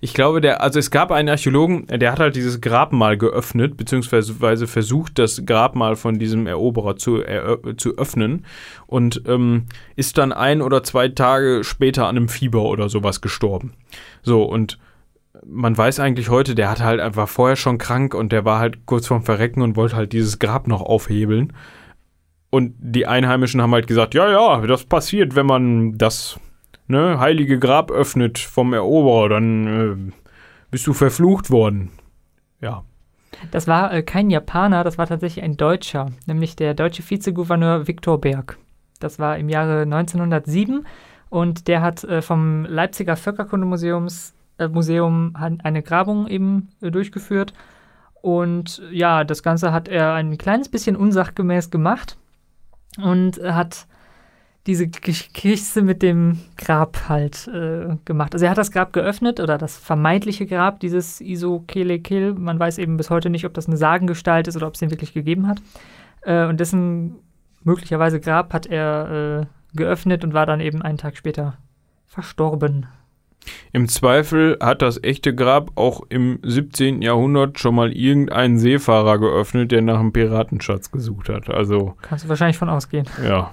Ich glaube, der, also es gab einen Archäologen, der hat halt dieses Grabmal geöffnet, beziehungsweise versucht, das Grabmal von diesem Eroberer zu, zu öffnen und ähm, ist dann ein oder zwei Tage später an einem Fieber oder sowas gestorben. So, und man weiß eigentlich heute, der hat halt einfach vorher schon krank und der war halt kurz vorm Verrecken und wollte halt dieses Grab noch aufhebeln. Und die Einheimischen haben halt gesagt, ja, ja, das passiert, wenn man das ne, heilige Grab öffnet vom Eroberer, dann äh, bist du verflucht worden. Ja. Das war äh, kein Japaner, das war tatsächlich ein Deutscher, nämlich der deutsche Vizegouverneur Viktor Berg. Das war im Jahre 1907 und der hat äh, vom Leipziger Völkerkundemuseums äh, Museum eine Grabung eben äh, durchgeführt. Und ja, das Ganze hat er ein kleines bisschen unsachgemäß gemacht und hat diese Kiste mit dem Grab halt äh, gemacht. Also er hat das Grab geöffnet oder das vermeintliche Grab dieses Iso Kelekil. Man weiß eben bis heute nicht, ob das eine Sagengestalt ist oder ob es den wirklich gegeben hat. Äh, und dessen möglicherweise Grab hat er äh, geöffnet und war dann eben einen Tag später verstorben. Im Zweifel hat das echte Grab auch im 17. Jahrhundert schon mal irgendeinen Seefahrer geöffnet, der nach einem Piratenschatz gesucht hat. Also. Kannst du wahrscheinlich von ausgehen. Ja,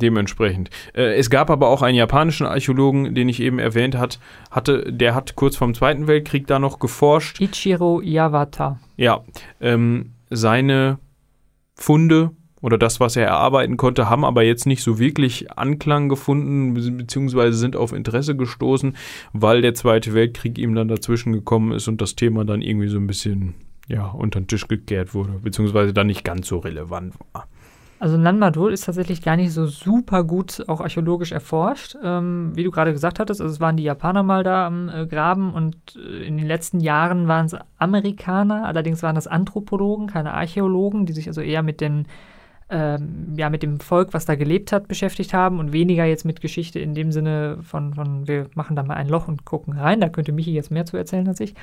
dementsprechend. Äh, es gab aber auch einen japanischen Archäologen, den ich eben erwähnt hat, hatte, der hat kurz vorm Zweiten Weltkrieg da noch geforscht. Ichiro Yawata. Ja, ähm, seine Funde oder das, was er erarbeiten konnte, haben aber jetzt nicht so wirklich Anklang gefunden, beziehungsweise sind auf Interesse gestoßen, weil der Zweite Weltkrieg ihm dann dazwischen gekommen ist und das Thema dann irgendwie so ein bisschen ja, unter den Tisch gekehrt wurde, beziehungsweise dann nicht ganz so relevant war. Also Nanmadol ist tatsächlich gar nicht so super gut auch archäologisch erforscht. Ähm, wie du gerade gesagt hattest, also es waren die Japaner mal da am äh, Graben und äh, in den letzten Jahren waren es Amerikaner, allerdings waren das Anthropologen, keine Archäologen, die sich also eher mit den ähm, ja, mit dem Volk, was da gelebt hat, beschäftigt haben und weniger jetzt mit Geschichte in dem Sinne von, von wir machen da mal ein Loch und gucken rein. Da könnte Michi jetzt mehr zu erzählen als ich.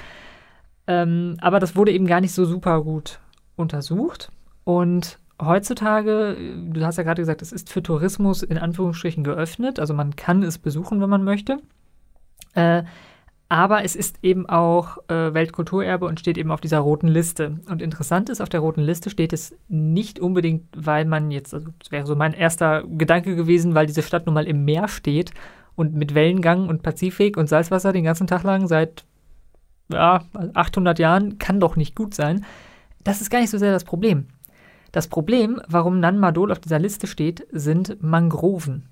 Ähm, aber das wurde eben gar nicht so super gut untersucht. Und heutzutage, du hast ja gerade gesagt, es ist für Tourismus in Anführungsstrichen geöffnet, also man kann es besuchen, wenn man möchte. Äh, aber es ist eben auch äh, Weltkulturerbe und steht eben auf dieser roten Liste. Und interessant ist, auf der roten Liste steht es nicht unbedingt, weil man jetzt, also das wäre so mein erster Gedanke gewesen, weil diese Stadt nun mal im Meer steht und mit Wellengang und Pazifik und Salzwasser den ganzen Tag lang seit ja, 800 Jahren kann doch nicht gut sein. Das ist gar nicht so sehr das Problem. Das Problem, warum Nan Madol auf dieser Liste steht, sind Mangroven.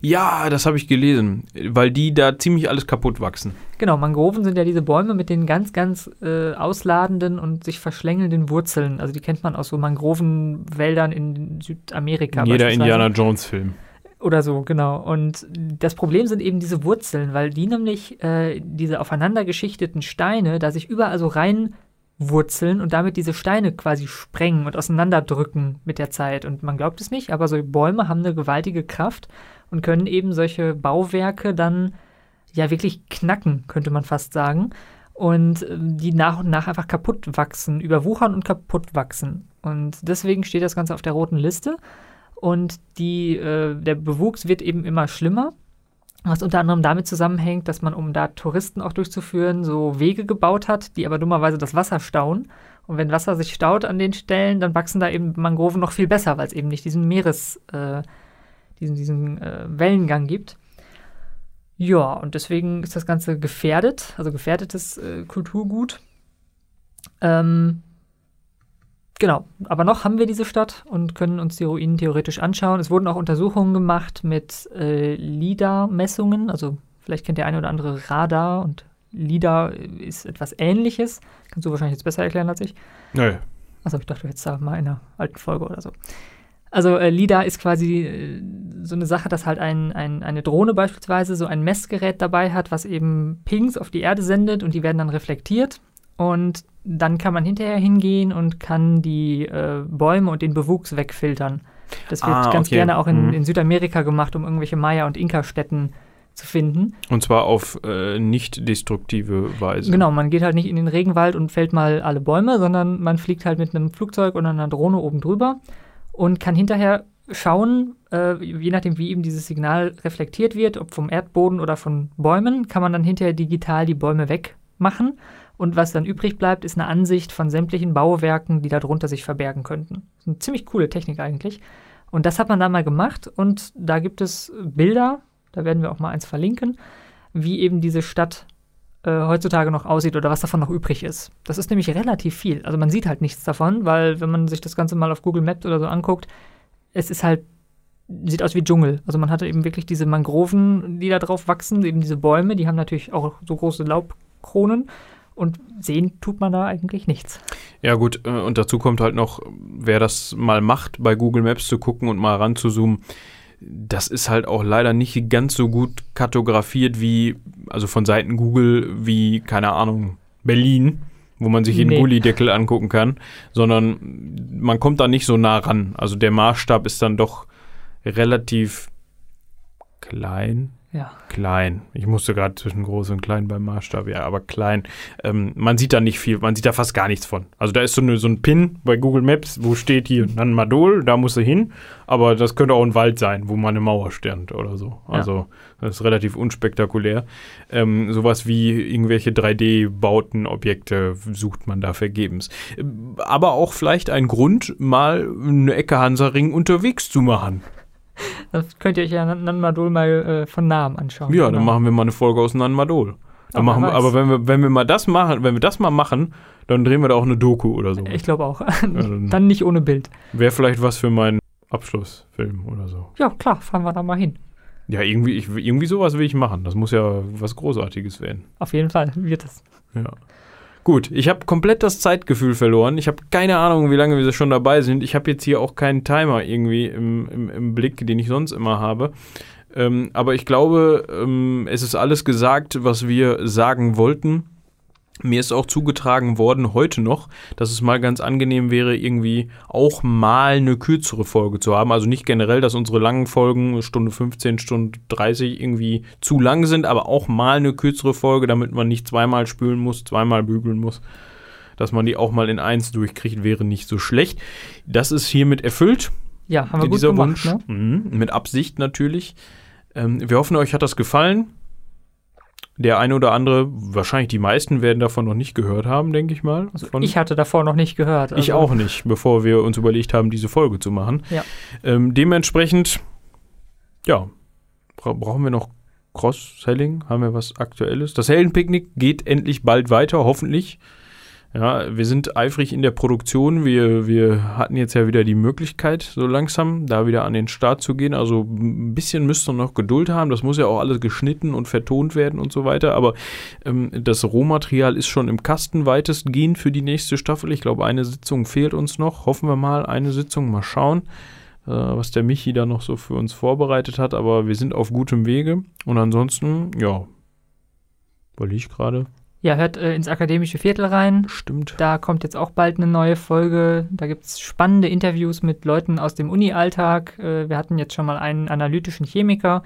Ja, das habe ich gelesen, weil die da ziemlich alles kaputt wachsen. Genau, Mangroven sind ja diese Bäume mit den ganz, ganz äh, ausladenden und sich verschlängelnden Wurzeln. Also die kennt man aus so Mangrovenwäldern in Südamerika. Jeder Indiana Jones-Film. Oder so, genau. Und das Problem sind eben diese Wurzeln, weil die nämlich äh, diese aufeinander geschichteten Steine da sich überall so rein wurzeln und damit diese Steine quasi sprengen und auseinanderdrücken mit der Zeit. Und man glaubt es nicht, aber so Bäume haben eine gewaltige Kraft und können eben solche Bauwerke dann ja wirklich knacken, könnte man fast sagen. Und ähm, die nach und nach einfach kaputt wachsen, überwuchern und kaputt wachsen. Und deswegen steht das Ganze auf der roten Liste. Und die, äh, der Bewuchs wird eben immer schlimmer. Was unter anderem damit zusammenhängt, dass man, um da Touristen auch durchzuführen, so Wege gebaut hat, die aber dummerweise das Wasser stauen. Und wenn Wasser sich staut an den Stellen, dann wachsen da eben Mangroven noch viel besser, weil es eben nicht diesen Meeres, äh, diesen, diesen äh, Wellengang gibt. Ja, und deswegen ist das Ganze gefährdet, also gefährdetes äh, Kulturgut. Ähm, Genau, aber noch haben wir diese Stadt und können uns die Ruinen theoretisch anschauen. Es wurden auch Untersuchungen gemacht mit äh, LIDAR-Messungen. Also vielleicht kennt der eine oder andere Radar und LIDAR ist etwas ähnliches. Kannst du wahrscheinlich jetzt besser erklären als ich. Nö. Also ich dachte jetzt da mal in einer alten Folge oder so. Also äh, LIDAR ist quasi äh, so eine Sache, dass halt ein, ein, eine Drohne beispielsweise so ein Messgerät dabei hat, was eben Pings auf die Erde sendet und die werden dann reflektiert. Und dann kann man hinterher hingehen und kann die äh, Bäume und den Bewuchs wegfiltern. Das wird ah, ganz okay. gerne auch in, mhm. in, Südamerika gemacht, um irgendwelche Maya- und Inka-Städten zu finden. Und zwar auf äh, nicht destruktive Weise. Genau, man geht halt nicht in den Regenwald und fällt mal alle Bäume, sondern man fliegt halt mit einem Flugzeug oder einer Drohne oben drüber und kann hinterher schauen, äh, je nachdem, wie eben dieses Signal reflektiert wird, ob vom Erdboden oder von Bäumen, kann man dann hinterher digital die Bäume wegmachen und was dann übrig bleibt, ist eine Ansicht von sämtlichen Bauwerken, die darunter sich verbergen könnten. Eine ziemlich coole Technik eigentlich. Und das hat man da mal gemacht und da gibt es Bilder, da werden wir auch mal eins verlinken, wie eben diese Stadt äh, heutzutage noch aussieht oder was davon noch übrig ist. Das ist nämlich relativ viel. Also man sieht halt nichts davon, weil wenn man sich das Ganze mal auf Google Maps oder so anguckt, es ist halt, sieht aus wie Dschungel. Also man hatte eben wirklich diese Mangroven, die da drauf wachsen, eben diese Bäume, die haben natürlich auch so große Laubkronen und sehen tut man da eigentlich nichts. Ja, gut, äh, und dazu kommt halt noch, wer das mal macht, bei Google Maps zu gucken und mal ranzuzoomen, das ist halt auch leider nicht ganz so gut kartografiert wie, also von Seiten Google, wie, keine Ahnung, Berlin, wo man sich nee. den Gullideckel angucken kann, sondern man kommt da nicht so nah ran. Also der Maßstab ist dann doch relativ klein. Ja. Klein. Ich musste gerade zwischen groß und klein beim Maßstab, ja, aber klein. Ähm, man sieht da nicht viel, man sieht da fast gar nichts von. Also da ist so, eine, so ein Pin bei Google Maps, wo steht hier Nanmadol, da muss er hin. Aber das könnte auch ein Wald sein, wo mal eine Mauer stand oder so. Also das ist relativ unspektakulär. Ähm, sowas wie irgendwelche 3D-Bauten, Objekte sucht man da vergebens. Aber auch vielleicht ein Grund, mal eine Ecke Hansaring unterwegs zu machen. Das könnt ihr euch ja Nanmadol mal äh, von Namen anschauen. Ja, Genau. dann machen wir mal eine Folge aus Nanmadol. Dann Aber machen wir, aber wenn wir, wenn wir mal das machen, wenn wir das mal machen, dann drehen wir da auch eine Doku oder so. Ich glaube auch. dann- Dann nicht ohne Bild. Wäre vielleicht was für meinen Abschlussfilm oder so. Ja, klar, fahren wir da mal hin. Ja, irgendwie, ich, irgendwie sowas will ich machen. Das muss ja was Großartiges werden. Auf jeden Fall wird es. Ja. Gut, ich habe komplett das Zeitgefühl verloren. Ich habe keine Ahnung, wie lange wir schon dabei sind. Ich habe jetzt hier auch keinen Timer irgendwie im, im, im Blick, den ich sonst immer habe. Ähm, aber ich glaube, ähm, es ist alles gesagt, was wir sagen wollten. Mir ist auch zugetragen worden heute noch, dass es mal ganz angenehm wäre, irgendwie auch mal eine kürzere Folge zu haben. Also nicht generell, dass unsere langen Folgen, Stunde 15, Stunde 30 irgendwie zu lang sind, aber auch mal eine kürzere Folge, damit man nicht zweimal spülen muss, zweimal bügeln muss. Dass man die auch mal in eins durchkriegt, wäre nicht so schlecht. Das ist hiermit erfüllt Ja, haben wir gut dieser gemacht, Wunsch. ne? Mhm, mit Absicht natürlich. Ähm, wir hoffen, euch hat das gefallen. Der eine oder andere, wahrscheinlich die meisten, werden davon noch nicht gehört haben, denke ich mal. Also ich hatte davor noch nicht gehört. ich also- auch nicht, bevor wir uns überlegt haben, diese Folge zu machen. Ja. Ähm, dementsprechend, ja, bra brauchen wir noch Cross-Selling? Haben wir was Aktuelles? Das Heldenpicknick geht endlich bald weiter, hoffentlich. Ja, wir sind eifrig in der Produktion. Wir, wir hatten jetzt ja wieder die Möglichkeit, so langsam da wieder an den Start zu gehen. Also ein bisschen müsst ihr noch Geduld haben. Das muss ja auch alles geschnitten und vertont werden und so weiter. Aber ähm, das Rohmaterial ist schon im Kasten weitestgehend für die nächste Staffel. Ich glaube, eine Sitzung fehlt uns noch. Hoffen wir mal, eine Sitzung. Mal schauen, äh, was der Michi da noch so für uns vorbereitet hat. Aber wir sind auf gutem Wege. Und ansonsten, ja, überlege ich gerade. Ja, hört äh, ins akademische Viertel rein. Stimmt. Da kommt jetzt auch bald eine neue Folge. Da gibt es spannende Interviews mit Leuten aus dem Uni-Alltag. Äh, wir hatten jetzt schon mal einen analytischen Chemiker.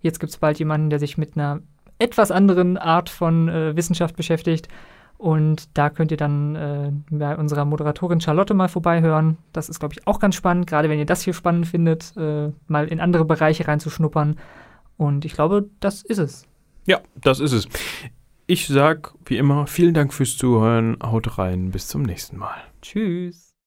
Jetzt gibt es bald jemanden, der sich mit einer etwas anderen Art von äh, Wissenschaft beschäftigt. Und da könnt ihr dann äh, bei unserer Moderatorin Charlotte mal vorbeihören. Das ist, glaube ich, auch ganz spannend, gerade wenn ihr das hier spannend findet, äh, mal in andere Bereiche reinzuschnuppern. Und ich glaube, das ist es. Ja, das ist es. Ich sag wie immer vielen Dank fürs Zuhören. Haut rein. Bis zum nächsten Mal. Tschüss.